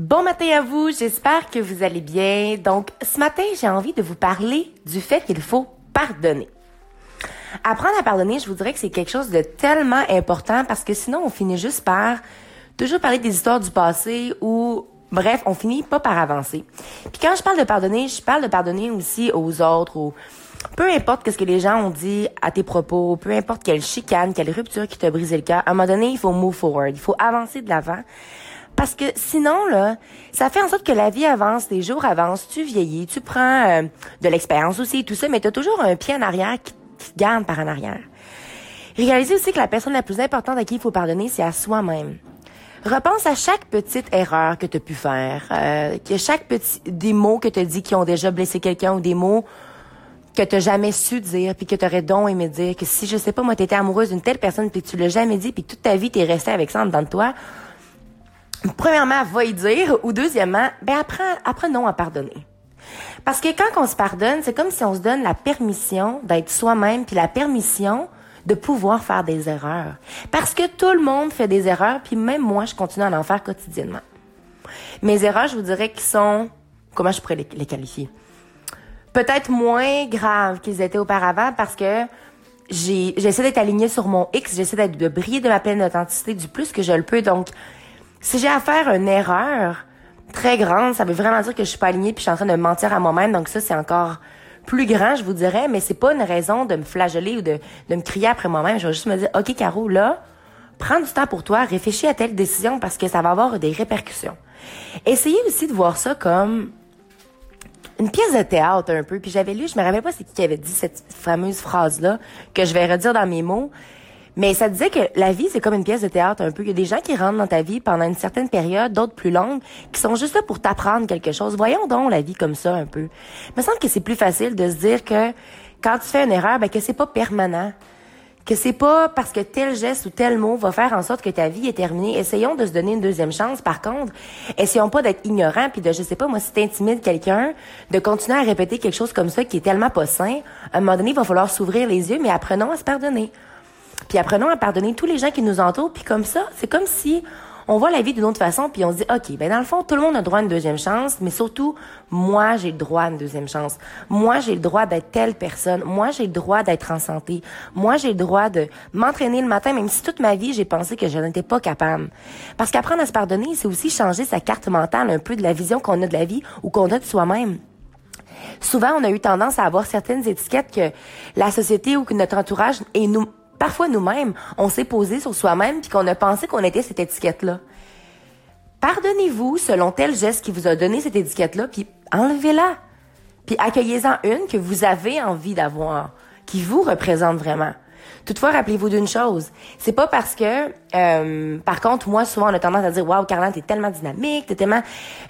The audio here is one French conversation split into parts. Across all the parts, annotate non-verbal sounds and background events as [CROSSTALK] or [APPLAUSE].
Bon matin à vous, j'espère que vous allez bien. Donc, ce matin, j'ai envie de vous parler du fait qu'il faut pardonner. Apprendre à pardonner, je vous dirais que c'est quelque chose de tellement important parce que sinon, on finit juste par toujours parler des histoires du passé ou, bref, on finit pas par avancer. Puis quand je parle de pardonner, je parle de pardonner aussi aux autres, ou peu importe ce que les gens ont dit à tes propos, peu importe quelle chicane, quelle rupture qui t'a brisé le cœur, à un moment donné, il faut move forward, il faut avancer de l'avant. Parce que sinon, là, ça fait en sorte que la vie avance, les jours avancent, tu vieillis, tu prends euh, de l'expérience aussi, tout ça, mais tu as toujours un pied en arrière qui, te garde par en arrière. Réalisez aussi que la personne la plus importante à qui il faut pardonner, c'est à soi-même. Repense à chaque petite erreur que tu as pu faire, euh, que chaque petit des mots que tu as dit qui ont déjà blessé quelqu'un ou des mots que tu jamais su dire puis que tu aurais donc aimé dire que si je sais pas moi tu étais amoureuse d'une telle personne puis que tu l'as jamais dit puis toute ta vie tu es resté avec ça en dedans de toi, premièrement, va y dire, ou deuxièmement, ben apprends, apprenons à pardonner. Parce que quand on se pardonne, c'est comme si on se donne la permission d'être soi-même, puis la permission de pouvoir faire des erreurs. Parce que tout le monde fait des erreurs, puis même moi, je continue à en faire quotidiennement. Mes erreurs, je vous dirais qu'ils sont, comment je pourrais les, qualifier? Peut-être moins graves qu'ils étaient auparavant parce que j'essaie d'être alignée sur mon X, j'essaie de briller de ma pleine authenticité du plus que je le peux. Donc, si j'ai à faire une erreur très grande, ça veut vraiment dire que je suis pas alignée puis je suis en train de mentir à moi-même. Donc ça, c'est encore plus grand, je vous dirais, mais c'est pas une raison de me flageller ou de, me crier après moi-même. Je vais juste me dire, OK, Caro, là, prends du temps pour toi, réfléchis à telle décision parce que ça va avoir des répercussions. Essayez aussi de voir ça comme une pièce de théâtre un peu. Puis j'avais lu, je me rappelle pas c'est qui qui avait dit cette fameuse phrase-là, que je vais redire dans mes mots, mais ça disait que la vie, c'est comme une pièce de théâtre un peu. Il y a des gens qui rentrent dans ta vie pendant une certaine période, d'autres plus longues, qui sont juste là pour t'apprendre quelque chose. Voyons donc la vie comme ça un peu. Il me semble que c'est plus facile de se dire que quand tu fais une erreur, ben, que c'est pas permanent. Que c'est pas parce que tel geste ou tel mot va faire en sorte que ta vie est terminée. Essayons de se donner une deuxième chance. Par contre, essayons pas d'être ignorants puis de, je sais pas, moi, si t'intimides quelqu'un, de continuer à répéter quelque chose comme ça qui est tellement pas sain. À un moment donné, il va falloir s'ouvrir les yeux, mais apprenons à se pardonner. Puis apprenons à pardonner tous les gens qui nous entourent. Puis comme ça, c'est comme si on voit la vie d'une autre façon, puis on se dit, OK, ben dans le fond, tout le monde a droit à une deuxième chance, mais surtout, moi, j'ai le droit à une deuxième chance. Moi, j'ai le droit d'être telle personne. Moi, j'ai le droit d'être en santé. Moi, j'ai le droit de m'entraîner le matin, même si toute ma vie, j'ai pensé que je n'étais pas capable. Parce qu'apprendre à se pardonner, c'est aussi changer sa carte mentale un peu de la vision qu'on a de la vie ou qu'on a de soi-même. Souvent, on a eu tendance à avoir certaines étiquettes que la société ou que notre entourage et nous parfois nous-mêmes, on s'est posé sur soi-même puis qu'on a pensé qu'on était cette étiquette-là. Pardonnez-vous selon tel geste qui vous a donné cette étiquette-là, puis enlevez-la. Puis accueillez-en une que vous avez envie d'avoir, qui vous représente vraiment. Toutefois, rappelez-vous d'une chose, c'est pas parce que, euh, par contre, moi souvent on a tendance à dire, waouh, Carla, t'es tellement dynamique, t'es tellement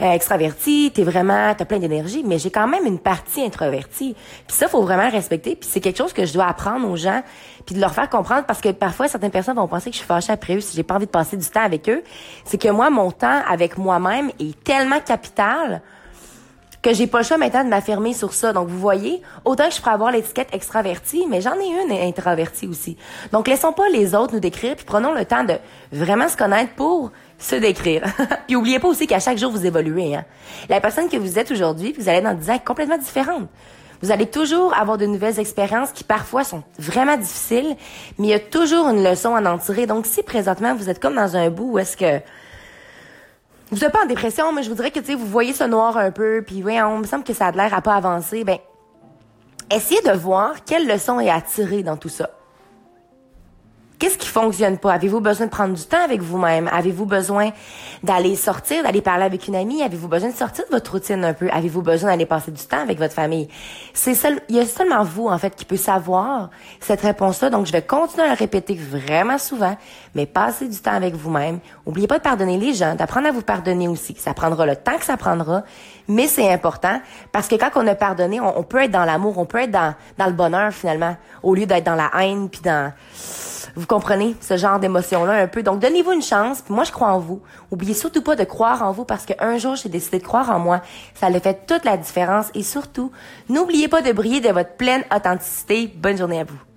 euh, extravertie, t'es vraiment, t'as plein d'énergie, mais j'ai quand même une partie introvertie. Puis ça, faut vraiment respecter. Puis c'est quelque chose que je dois apprendre aux gens, puis de leur faire comprendre, parce que parfois certaines personnes vont penser que je suis fâchée après eux si j'ai pas envie de passer du temps avec eux. C'est que moi, mon temps avec moi-même est tellement capital que j'ai pas le choix maintenant de m'affirmer sur ça. Donc, vous voyez, autant que je pourrais avoir l'étiquette extravertie, mais j'en ai une introvertie aussi. Donc, laissons pas les autres nous décrire, puis prenons le temps de vraiment se connaître pour se décrire. [LAUGHS] puis oubliez pas aussi qu'à chaque jour, vous évoluez. Hein? La personne que vous êtes aujourd'hui, vous allez dans 10 ans complètement différente. Vous allez toujours avoir de nouvelles expériences qui parfois sont vraiment difficiles, mais il y a toujours une leçon à en tirer. Donc, si présentement vous êtes comme dans un bout où est-ce que vous êtes pas en dépression, mais je vous dirais que, tu sais, vous voyez ce noir un peu, puis oui, on me semble que ça a l'air à pas avancer. Ben, essayez de voir quelle leçon est à tirer dans tout ça. Qu'est-ce qui fonctionne pas? Avez-vous besoin de prendre du temps avec vous-même? Avez-vous besoin d'aller sortir, d'aller parler avec une amie? Avez-vous besoin de sortir de votre routine un peu? Avez-vous besoin d'aller passer du temps avec votre famille? C'est seul, il y a seulement vous, en fait, qui peut savoir cette réponse-là. Donc, je vais continuer à le répéter vraiment souvent, mais passez du temps avec vous-même. Oubliez pas de pardonner les gens, d'apprendre à vous pardonner aussi. Ça prendra le temps que ça prendra, mais c'est important parce que quand on a pardonné, on, peut être dans l'amour, on peut être dans, dans le bonheur finalement, au lieu d'être dans la haine puis dans vous comprenez ce genre d'émotion-là un peu. Donc, donnez-vous une chance. Puis moi, je crois en vous. Oubliez surtout pas de croire en vous parce qu'un jour, j'ai décidé de croire en moi. Ça a fait toute la différence. Et surtout, n'oubliez pas de briller de votre pleine authenticité. Bonne journée à vous.